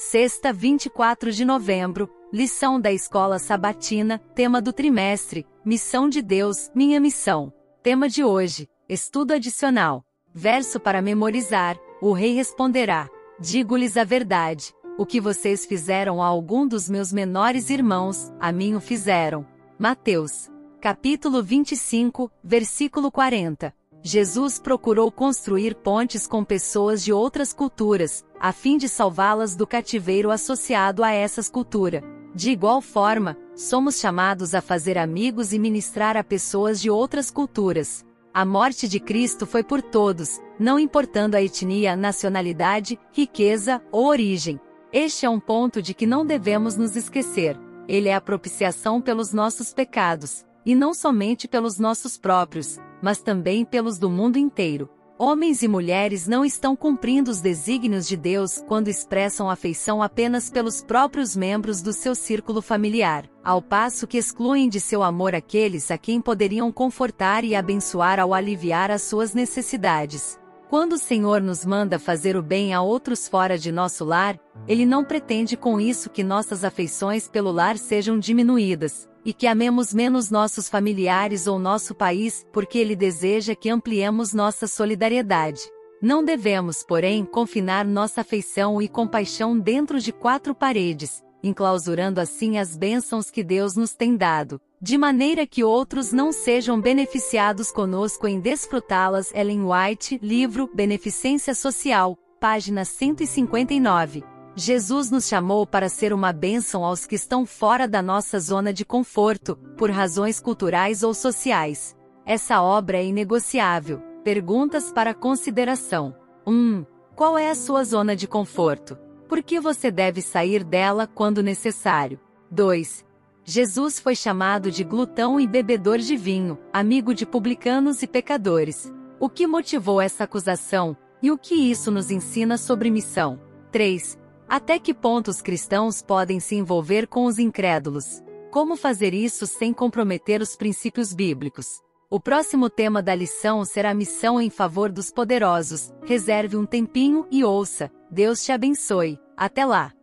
Sexta, 24 de novembro, lição da Escola Sabatina, tema do trimestre, Missão de Deus, minha missão. Tema de hoje, estudo adicional. Verso para memorizar, o rei responderá: Digo-lhes a verdade. O que vocês fizeram a algum dos meus menores irmãos, a mim o fizeram. Mateus. Capítulo 25, versículo 40. Jesus procurou construir pontes com pessoas de outras culturas, a fim de salvá-las do cativeiro associado a essas culturas. De igual forma, somos chamados a fazer amigos e ministrar a pessoas de outras culturas. A morte de Cristo foi por todos, não importando a etnia, nacionalidade, riqueza ou origem. Este é um ponto de que não devemos nos esquecer. Ele é a propiciação pelos nossos pecados, e não somente pelos nossos próprios, mas também pelos do mundo inteiro. Homens e mulheres não estão cumprindo os desígnios de Deus quando expressam afeição apenas pelos próprios membros do seu círculo familiar, ao passo que excluem de seu amor aqueles a quem poderiam confortar e abençoar ao aliviar as suas necessidades. Quando o Senhor nos manda fazer o bem a outros fora de nosso lar, Ele não pretende com isso que nossas afeições pelo lar sejam diminuídas, e que amemos menos nossos familiares ou nosso país, porque ele deseja que ampliemos nossa solidariedade. Não devemos, porém, confinar nossa afeição e compaixão dentro de quatro paredes, enclausurando assim as bênçãos que Deus nos tem dado, de maneira que outros não sejam beneficiados conosco em desfrutá-las. Ellen White, livro Beneficência Social, página 159. Jesus nos chamou para ser uma bênção aos que estão fora da nossa zona de conforto, por razões culturais ou sociais. Essa obra é inegociável. Perguntas para consideração. 1. Um, qual é a sua zona de conforto? Por que você deve sair dela quando necessário? 2. Jesus foi chamado de glutão e bebedor de vinho, amigo de publicanos e pecadores. O que motivou essa acusação, e o que isso nos ensina sobre missão? 3. Até que ponto os cristãos podem se envolver com os incrédulos? Como fazer isso sem comprometer os princípios bíblicos? O próximo tema da lição será missão em favor dos poderosos. Reserve um tempinho e ouça. Deus te abençoe. Até lá!